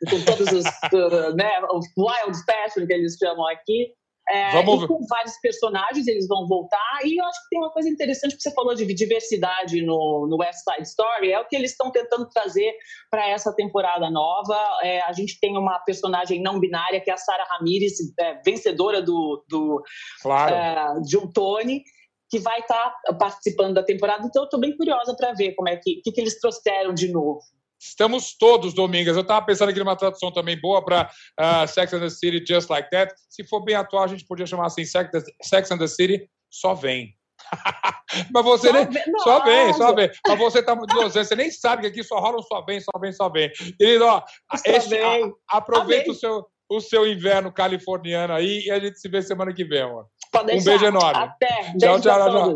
com todos os né, wild fashion que eles chamam aqui. É, Vamos... Com vários personagens eles vão voltar. E eu acho que tem uma coisa interessante que você falou de diversidade no, no West Side Story, é o que eles estão tentando trazer para essa temporada nova. É, a gente tem uma personagem não binária, que é a Sarah Ramirez, é, vencedora do, do claro. É, de um Tony que vai estar tá participando da temporada. Então, eu estou bem curiosa para ver como é que, que, que eles trouxeram de novo. Estamos todos, Domingas. Eu estava pensando aqui numa tradução também boa para uh, Sex and the City, Just Like That. Se for bem atual, a gente podia chamar assim Sex, Sex and the City, só vem. Mas você só nem. Vem, só vem, só vem. Mas você tá muito você nem sabe que aqui só rola um só vem, só vem, só vem. Querido, ó, este, a, aproveita o seu, o seu inverno californiano aí e a gente se vê semana que vem, amor. Pode um beijo enorme. Até. Tchau, tchau, tchau.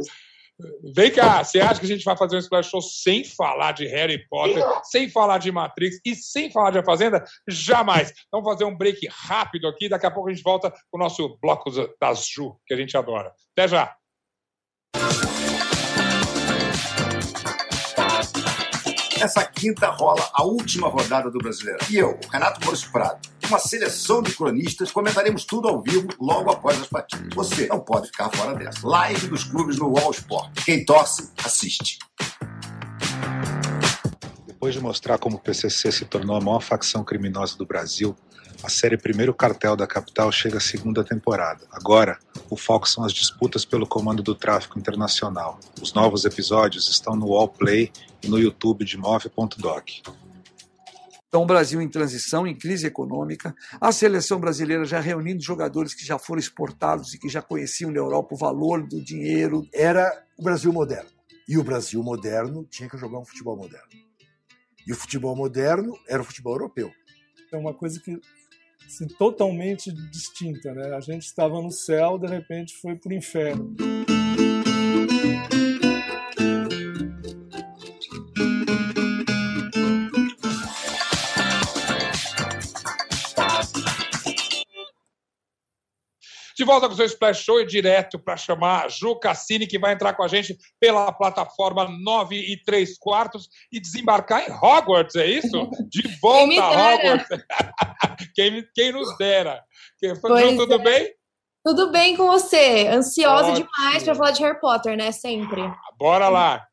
Vem cá, você acha que a gente vai fazer um Splash Show sem falar de Harry Potter, sem falar de Matrix e sem falar de A Fazenda? Jamais. Vamos fazer um break rápido aqui, daqui a pouco a gente volta com o nosso bloco das Ju, que a gente adora. Até já! Essa quinta rola a última rodada do Brasileiro. E eu, Renato Maurício Prado, uma seleção de cronistas, comentaremos tudo ao vivo logo após as partidas. Você não pode ficar fora dessa. Live dos clubes no Wall Sport. Quem torce, assiste. Depois de mostrar como o PCC se tornou a maior facção criminosa do Brasil, a série Primeiro Cartel da Capital chega à segunda temporada. Agora, o foco são as disputas pelo comando do tráfico internacional. Os novos episódios estão no Wallplay e no YouTube de Move.doc. Então, o Brasil em transição, em crise econômica, a seleção brasileira já reunindo jogadores que já foram exportados e que já conheciam na Europa o valor do dinheiro. Era o Brasil moderno. E o Brasil moderno tinha que jogar um futebol moderno. E o futebol moderno era o futebol europeu. É uma coisa que assim, totalmente distinta. Né? A gente estava no céu, de repente foi para o inferno. De volta com o seu Splash Show e direto para chamar Ju Cassini, que vai entrar com a gente pela plataforma 9 e 3 quartos e desembarcar em Hogwarts, é isso? De volta a Hogwarts. quem, quem nos dera. Ju, tudo é. bem? Tudo bem com você? Ansiosa Ótimo. demais para falar de Harry Potter, né? Sempre. Ah, bora lá.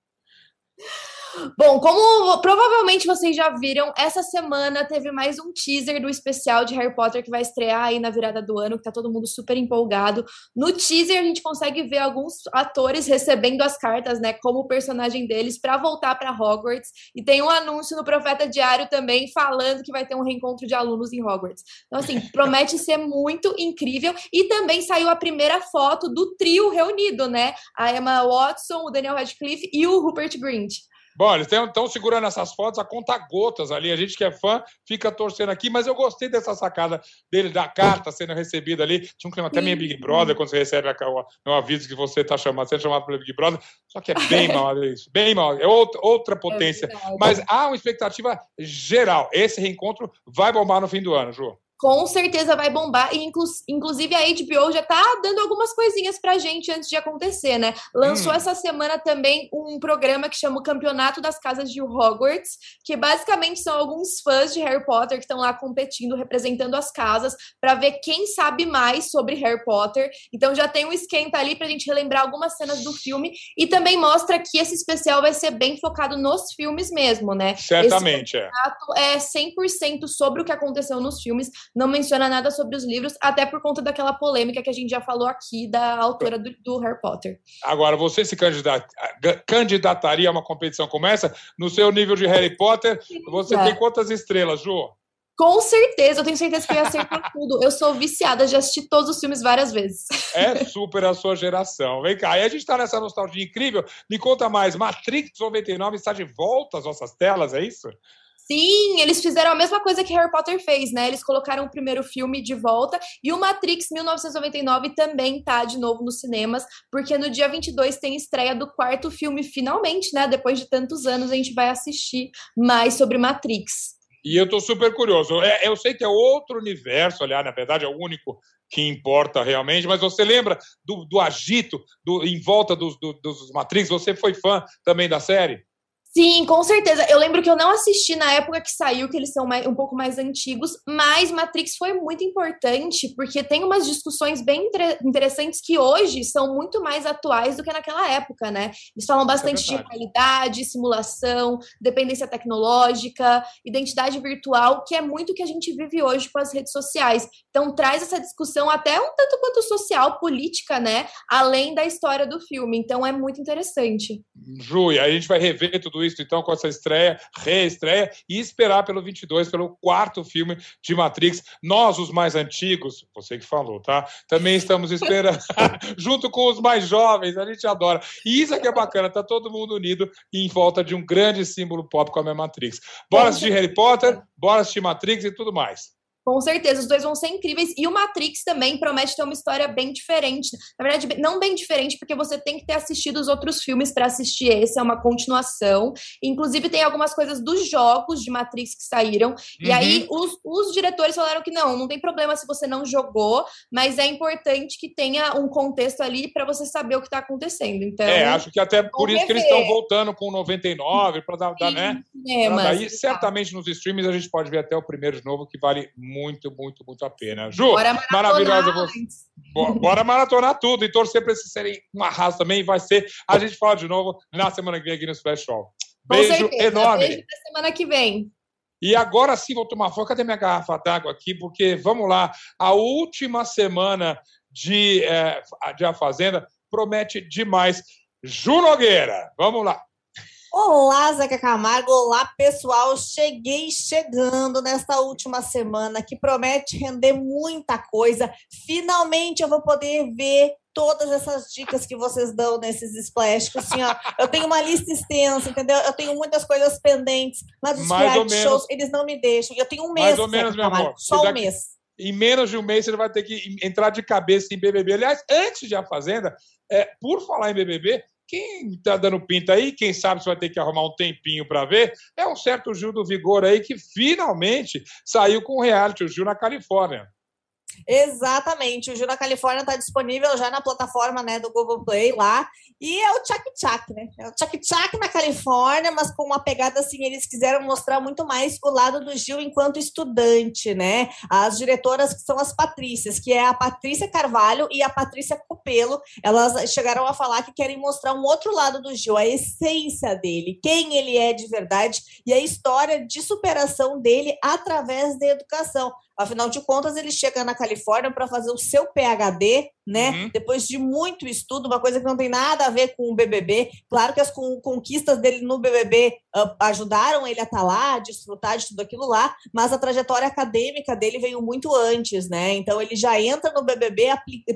Bom, como provavelmente vocês já viram, essa semana teve mais um teaser do especial de Harry Potter que vai estrear aí na virada do ano, que tá todo mundo super empolgado. No teaser a gente consegue ver alguns atores recebendo as cartas, né, como o personagem deles para voltar para Hogwarts, e tem um anúncio no Profeta Diário também falando que vai ter um reencontro de alunos em Hogwarts. Então assim, promete ser muito incrível e também saiu a primeira foto do trio reunido, né? A Emma Watson, o Daniel Radcliffe e o Rupert Grint. Bom, eles estão segurando essas fotos a conta gotas ali. A gente que é fã fica torcendo aqui, mas eu gostei dessa sacada dele, da carta sendo recebida ali. Tinha um clima até meio Big Brother, quando você recebe o aviso que você está chamado, sendo chamado pelo Big Brother. Só que é bem mal isso, bem mal. É outra, outra potência. É mas há uma expectativa geral. Esse reencontro vai bombar no fim do ano, Ju com certeza vai bombar. E inclu inclusive a HBO já tá dando algumas coisinhas pra gente antes de acontecer, né? Lançou hum. essa semana também um programa que chama o Campeonato das Casas de Hogwarts, que basicamente são alguns fãs de Harry Potter que estão lá competindo, representando as casas, para ver quem sabe mais sobre Harry Potter. Então já tem um esquenta ali pra gente relembrar algumas cenas do filme e também mostra que esse especial vai ser bem focado nos filmes mesmo, né? Certamente, é. é 100% sobre o que aconteceu nos filmes não menciona nada sobre os livros, até por conta daquela polêmica que a gente já falou aqui da autora do, do Harry Potter. Agora, você se candidat, candidataria a uma competição como essa? No seu nível de Harry Potter, você é. tem quantas estrelas, Ju? Com certeza, eu tenho certeza que eu ia acertar tudo. Eu sou viciada, já assisti todos os filmes várias vezes. É super a sua geração. Vem cá, e a gente está nessa nostalgia incrível. Me conta mais, Matrix 99 está de volta às nossas telas, é isso? Sim, eles fizeram a mesma coisa que Harry Potter fez, né? Eles colocaram o primeiro filme de volta e o Matrix 1999 também tá de novo nos cinemas, porque no dia 22 tem estreia do quarto filme finalmente, né? Depois de tantos anos a gente vai assistir mais sobre Matrix. E eu tô super curioso. É, eu sei que é outro universo, aliás, na verdade é o único que importa realmente, mas você lembra do, do agito do, em volta dos, do, dos Matrix? Você foi fã também da série? Sim, com certeza. Eu lembro que eu não assisti na época que saiu, que eles são mais, um pouco mais antigos, mas Matrix foi muito importante, porque tem umas discussões bem interessantes que hoje são muito mais atuais do que naquela época, né? Eles falam bastante é de realidade, simulação, dependência tecnológica, identidade virtual, que é muito o que a gente vive hoje com as redes sociais. Então traz essa discussão até um tanto quanto social, política, né? Além da história do filme. Então é muito interessante. Ju, a gente vai rever tudo isso, então, com essa estreia, reestreia, e esperar pelo 22, pelo quarto filme de Matrix. Nós, os mais antigos, você que falou, tá? Também estamos esperando, junto com os mais jovens, a gente adora. E isso aqui é bacana, tá todo mundo unido em volta de um grande símbolo pop como é Matrix. Bora assistir Harry Potter, bora assistir Matrix e tudo mais. Com certeza, os dois vão ser incríveis. E o Matrix também promete ter uma história bem diferente. Na verdade, não bem diferente, porque você tem que ter assistido os outros filmes para assistir esse, é uma continuação. Inclusive, tem algumas coisas dos jogos de Matrix que saíram. Uhum. E aí, os, os diretores falaram que não, não tem problema se você não jogou, mas é importante que tenha um contexto ali para você saber o que está acontecendo. Então, é, acho que até por isso que eles estão voltando com 99 para dar, dar, né? Cinemas, pra daí, certamente nos streams a gente pode ver até o primeiro de novo, que vale muito muito, muito, muito a pena. Ju, maravilhosa você. Bora maratonar tudo e torcer para esses serem um arraso também. Vai ser. A gente fala de novo na semana que vem aqui no Splash Show. Beijo enorme. Beijo na semana que vem. E agora sim vou tomar foco. Cadê minha garrafa d'água aqui? Porque, vamos lá, a última semana de, é, de A Fazenda promete demais. Ju Nogueira, vamos lá. Olá, Zeca Camargo. Olá, pessoal. Cheguei chegando nesta última semana que promete render muita coisa. Finalmente eu vou poder ver todas essas dicas que vocês dão nesses splash. Assim, ó, eu tenho uma lista extensa, entendeu? Eu tenho muitas coisas pendentes. Mas os Mais reality shows, eles não me deixam. Eu tenho um mês. Mais ou menos, meu amor. Só um mês. Em menos de um mês, você vai ter que entrar de cabeça em BBB. Aliás, antes de A Fazenda, é, por falar em BBB, quem está dando pinta aí, quem sabe se vai ter que arrumar um tempinho para ver, é um certo Gil do Vigor aí que finalmente saiu com o reality, o Gil na Califórnia. Exatamente, o na Califórnia está disponível já na plataforma né, do Google Play lá. E é o Chuck Chuck, né? É o Chuck Chuck na Califórnia, mas com uma pegada assim, eles quiseram mostrar muito mais o lado do Gil enquanto estudante, né? As diretoras que são as Patrícias, que é a Patrícia Carvalho e a Patrícia Copelo, elas chegaram a falar que querem mostrar um outro lado do Gil, a essência dele, quem ele é de verdade e a história de superação dele através da educação. Afinal de contas, ele chega na Califórnia para fazer o seu PhD, né? Uhum. Depois de muito estudo, uma coisa que não tem nada a ver com o BBB. Claro que as conquistas dele no BBB uh, ah, ajudaram ele a estar tá lá, a desfrutar de tudo aquilo lá, mas a trajetória acadêmica dele veio muito antes, né? Então ele já entra no BBB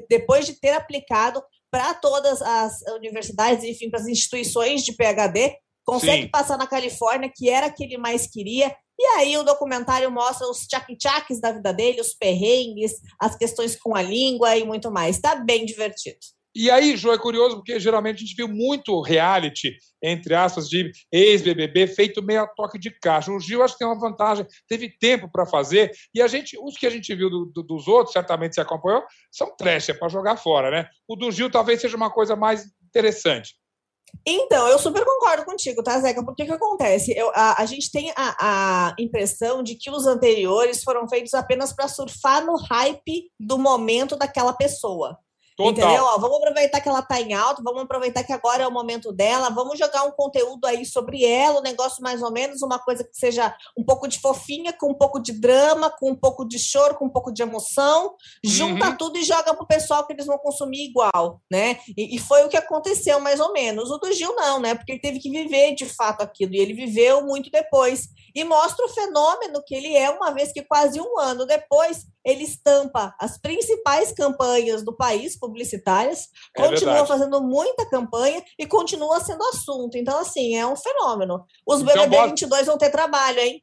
depois de ter aplicado para todas as universidades, enfim, para as instituições de PhD, consegue Sim. passar na Califórnia, que era que ele mais queria. E aí o documentário mostra os tchac-tchacs da vida dele, os perrengues, as questões com a língua e muito mais. Está bem divertido. E aí, João, é curioso porque geralmente a gente viu muito reality, entre aspas, de ex-BBB feito meio a toque de caixa. O Gil acho que tem uma vantagem, teve tempo para fazer, e a gente, os que a gente viu do, do, dos outros, certamente se acompanhou, são trash, é para jogar fora, né? O do Gil talvez seja uma coisa mais interessante. Então, eu super concordo contigo, tá, Zeca? Porque o que acontece? Eu, a, a gente tem a, a impressão de que os anteriores foram feitos apenas para surfar no hype do momento daquela pessoa. Total. Entendeu? Ó, vamos aproveitar que ela está em alto, vamos aproveitar que agora é o momento dela, vamos jogar um conteúdo aí sobre ela, um negócio mais ou menos, uma coisa que seja um pouco de fofinha, com um pouco de drama, com um pouco de choro, com um pouco de emoção, junta uhum. tudo e joga pro pessoal que eles vão consumir igual, né? E, e, foi o que aconteceu, mais ou menos. O do Gil não, né? Porque ele teve que viver de fato aquilo, e ele viveu muito depois. E mostra o fenômeno que ele é, uma vez que quase um ano depois ele estampa as principais campanhas do país, publicitárias, é continua verdade. fazendo muita campanha e continua sendo assunto. Então, assim, é um fenômeno. Os então, BBB bota... 22 vão ter trabalho, hein?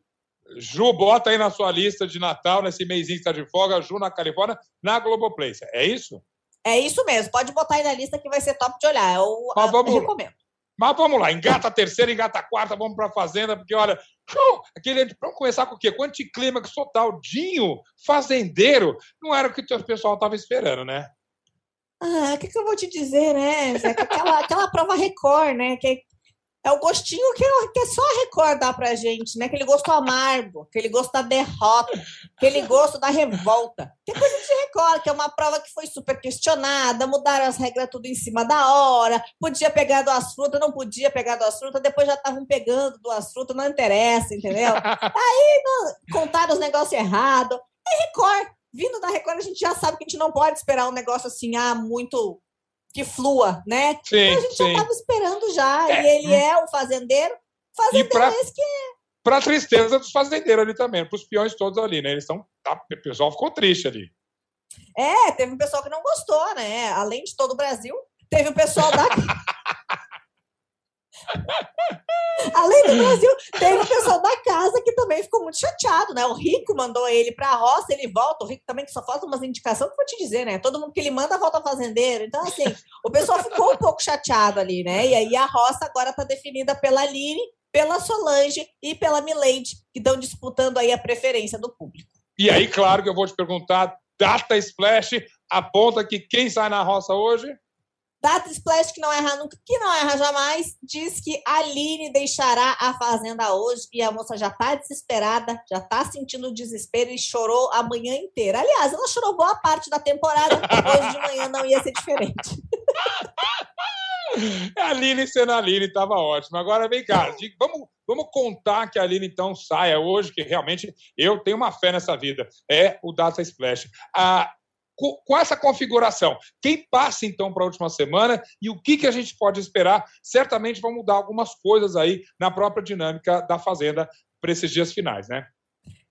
Ju, bota aí na sua lista de Natal, nesse mêsinho que está de folga, Ju na Califórnia, na Globoplay. É isso? É isso mesmo. Pode botar aí na lista que vai ser top de olhar. Eu, Mas vamos, eu recomendo. Mas vamos lá, engata a terceira, engata a quarta, vamos para a Fazenda, porque olha, aquele, vamos começar com o quê? Com anticlímax total, Dinho, fazendeiro, não era o que o pessoal estava esperando, né? Ah, o que, que, eu vou te dizer, né? Aquela, aquela prova Record, né? Que é o gostinho que, que é só recordar pra gente, né? Aquele gosto amargo, aquele gosto da derrota, aquele gosto da revolta. Que coisa de Record, que é uma prova que foi super questionada, mudaram as regras tudo em cima da hora, podia pegar duas frutas, não podia pegar duas frutas, depois já estavam pegando duas frutas, não interessa, entendeu? Aí não, contaram os negócios errados. É Record. Vindo da Record, a gente já sabe que a gente não pode esperar um negócio assim, ah, muito que flua, né? Sim, então a gente sim. já estava esperando já. É. E ele é o fazendeiro. Fazendeiro pra, é esse que é. Para tristeza dos fazendeiros ali também, para os peões todos ali, né? Eles estão. Tá, o pessoal ficou triste ali. É, teve um pessoal que não gostou, né? Além de todo o Brasil, teve o pessoal da. Além do Brasil, tem o pessoal da casa que também ficou muito chateado, né? O Rico mandou ele para a roça, ele volta. O Rico também que só falta umas indicações que vou te dizer, né? Todo mundo que ele manda volta fazendeiro. Então, assim, o pessoal ficou um pouco chateado ali, né? E aí a roça agora está definida pela Aline, pela Solange e pela Milady, que estão disputando aí a preferência do público. E aí, claro que eu vou te perguntar, Data Splash aponta que quem sai na roça hoje? Data Splash, que não erra nunca, que não erra jamais, diz que a Aline deixará a Fazenda hoje e a moça já está desesperada, já está sentindo desespero e chorou a manhã inteira. Aliás, ela chorou boa parte da temporada, hoje de manhã não ia ser diferente. a Aline sendo a Aline estava ótimo. Agora vem cá, vamos, vamos contar que a Aline então saia hoje, que realmente eu tenho uma fé nessa vida. É o Data Splash. A com essa configuração, quem passa então para a última semana e o que, que a gente pode esperar? Certamente vão mudar algumas coisas aí na própria dinâmica da Fazenda para esses dias finais, né?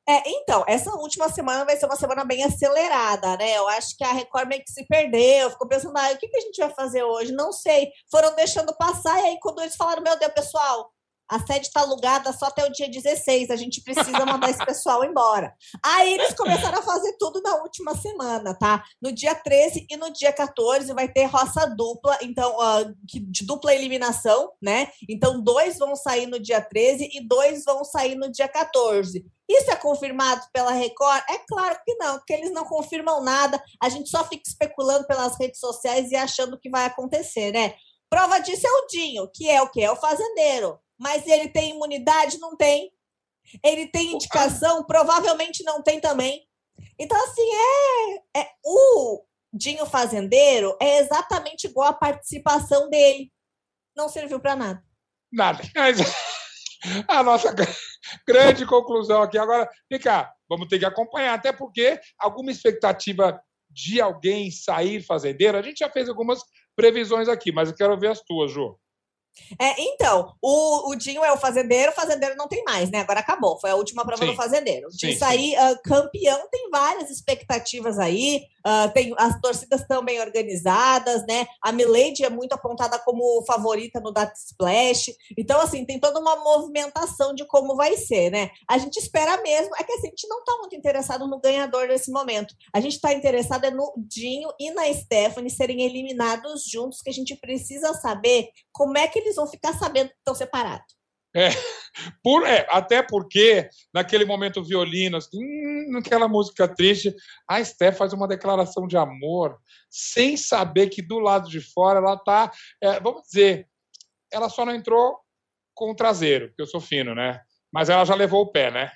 É, então, essa última semana vai ser uma semana bem acelerada, né? Eu acho que a Record meio que se perdeu, ficou pensando, ah, o que, que a gente vai fazer hoje? Não sei. Foram deixando passar, e aí quando eles falaram, meu Deus, pessoal, a sede está alugada só até o dia 16, a gente precisa mandar esse pessoal embora. Aí eles começaram a fazer tudo na última semana, tá? No dia 13 e no dia 14 vai ter roça dupla, então, uh, de dupla eliminação, né? Então, dois vão sair no dia 13 e dois vão sair no dia 14. Isso é confirmado pela Record? É claro que não, porque eles não confirmam nada, a gente só fica especulando pelas redes sociais e achando que vai acontecer, né? Prova disso é o Dinho, que é o que? É o fazendeiro. Mas ele tem imunidade? Não tem. Ele tem indicação? Provavelmente não tem também. Então, assim, é, é o Dinho Fazendeiro é exatamente igual a participação dele. Não serviu para nada. Nada. A nossa grande conclusão aqui. Agora, vem cá, vamos ter que acompanhar, até porque alguma expectativa de alguém sair fazendeiro, a gente já fez algumas previsões aqui, mas eu quero ver as tuas, Ju. É, então, o, o Dinho é o fazendeiro, o fazendeiro não tem mais, né? Agora acabou, foi a última prova sim. do fazendeiro. De sim, sair uh, campeão, tem várias expectativas aí. Uh, tem as torcidas também organizadas, né? A Milady é muito apontada como favorita no Data Splash. Então, assim, tem toda uma movimentação de como vai ser, né? A gente espera mesmo, é que assim, a gente não está muito interessado no ganhador nesse momento. A gente está interessado é no Dinho e na Stephanie serem eliminados juntos, que a gente precisa saber como é que eles vão ficar sabendo que estão separados. É, por, é, até porque, naquele momento violino, assim, hum, naquela música triste, a Steph faz uma declaração de amor, sem saber que do lado de fora ela está, é, vamos dizer, ela só não entrou com o traseiro, porque eu sou fino, né? Mas ela já levou o pé, né?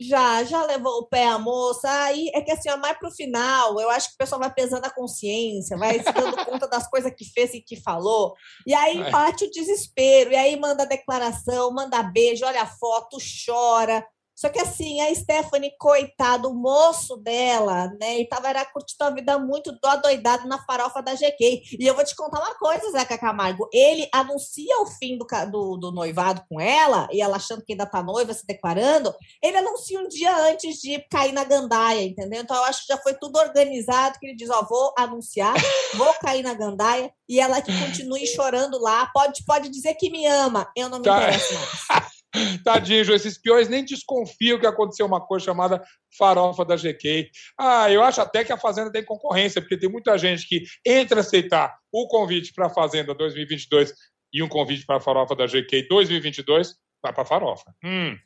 Já, já levou o pé a moça. Aí é que assim, ó, mais pro final, eu acho que o pessoal vai pesando a consciência, vai se dando conta das coisas que fez e que falou. E aí é. bate o desespero, e aí manda declaração, manda beijo, olha a foto, chora. Só que assim, a Stephanie, coitado, o moço dela, né? E tava era curtindo a vida muito adoidado na farofa da GK. E eu vou te contar uma coisa, Zeca Camargo. Ele anuncia o fim do, do, do, noivado com ela, e ela achando que ainda tá noiva, se declarando. Ele anuncia um dia antes de cair na gandaia, entendeu? Então eu acho que já foi tudo organizado, que ele diz, ó, vou anunciar, vou cair na gandaia, e ela que continue chorando lá. Pode, pode dizer que me ama, eu não me tá. interesso mais. Tadinho, esses peões nem desconfiam que aconteceu uma coisa chamada farofa da GK. Ah, eu acho até que a Fazenda tem concorrência, porque tem muita gente que, entre aceitar o convite para a Fazenda 2022 e um convite para a farofa da GK 2022, vai para a farofa. Hum.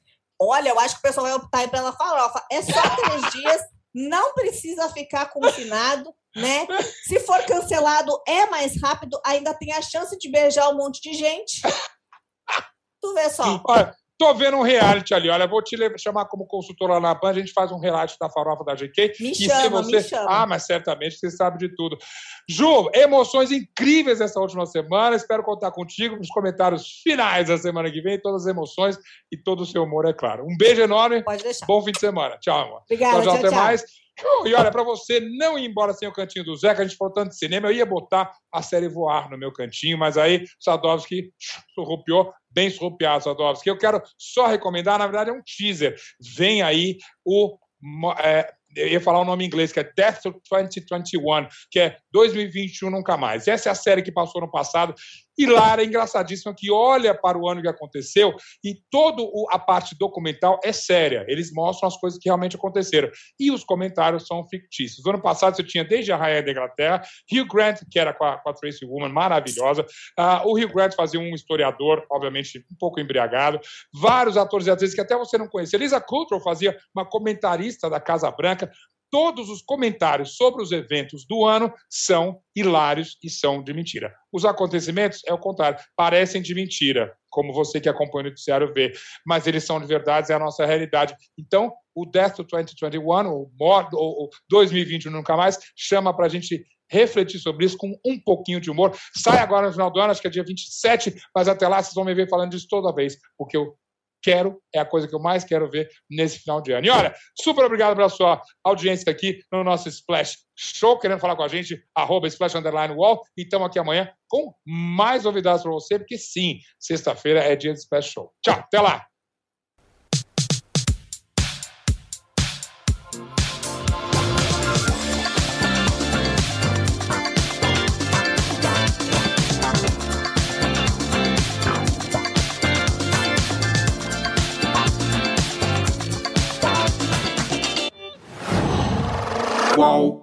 Olha, eu acho que o pessoal vai optar pela farofa. É só três dias, não precisa ficar confinado, né? Se for cancelado, é mais rápido, ainda tem a chance de beijar um monte de gente. Tu vê só. Olha, tô vendo um reality ali. Olha, vou te chamar como consultora na PAN, a gente faz um reality da farofa da GK. Me chama, você... me chama. Ah, mas certamente você sabe de tudo. Ju, emoções incríveis essa última semana. Espero contar contigo nos comentários finais da semana que vem. Todas as emoções e todo o seu humor, é claro. Um beijo enorme. Pode deixar. Bom fim de semana. Tchau, amor. Obrigada, tchau, tchau, até tchau. mais. E olha, para você não ir embora sem o cantinho do Zeca, a gente falou tanto de cinema, eu ia botar a série Voar no meu cantinho, mas aí Sadovski surrupiou, bem surrupiado, Sadovski. Eu quero só recomendar, na verdade é um teaser. Vem aí o. É, eu ia falar o nome em inglês, que é Death 2021, que é 2021 nunca mais. Essa é a série que passou no passado hilária, engraçadíssima, que olha para o ano que aconteceu e toda a parte documental é séria. Eles mostram as coisas que realmente aconteceram. E os comentários são fictícios. No ano passado você tinha desde a Rainha da Inglaterra, Hugh Grant, que era com a, com a Tracy Woman, maravilhosa. Uh, o Hugh Grant fazia um historiador, obviamente um pouco embriagado. Vários atores e atrizes que até você não conhecia. Lisa Kudrow fazia uma comentarista da Casa Branca todos os comentários sobre os eventos do ano são hilários e são de mentira. Os acontecimentos, é o contrário, parecem de mentira, como você que acompanha o noticiário vê, mas eles são de verdade, é a nossa realidade. Então, o Death 2021, o, o 2020 nunca mais, chama para a gente refletir sobre isso com um pouquinho de humor. Sai agora no final do ano, acho que é dia 27, mas até lá vocês vão me ver falando disso toda vez, porque eu quero, é a coisa que eu mais quero ver nesse final de ano. E olha, super obrigado pela sua audiência aqui no nosso Splash Show, querendo falar com a gente, arroba Splash Underline Wall, e estamos aqui amanhã com mais novidades para você, porque sim, sexta-feira é dia de Splash Show. Tchau, até lá! Qual?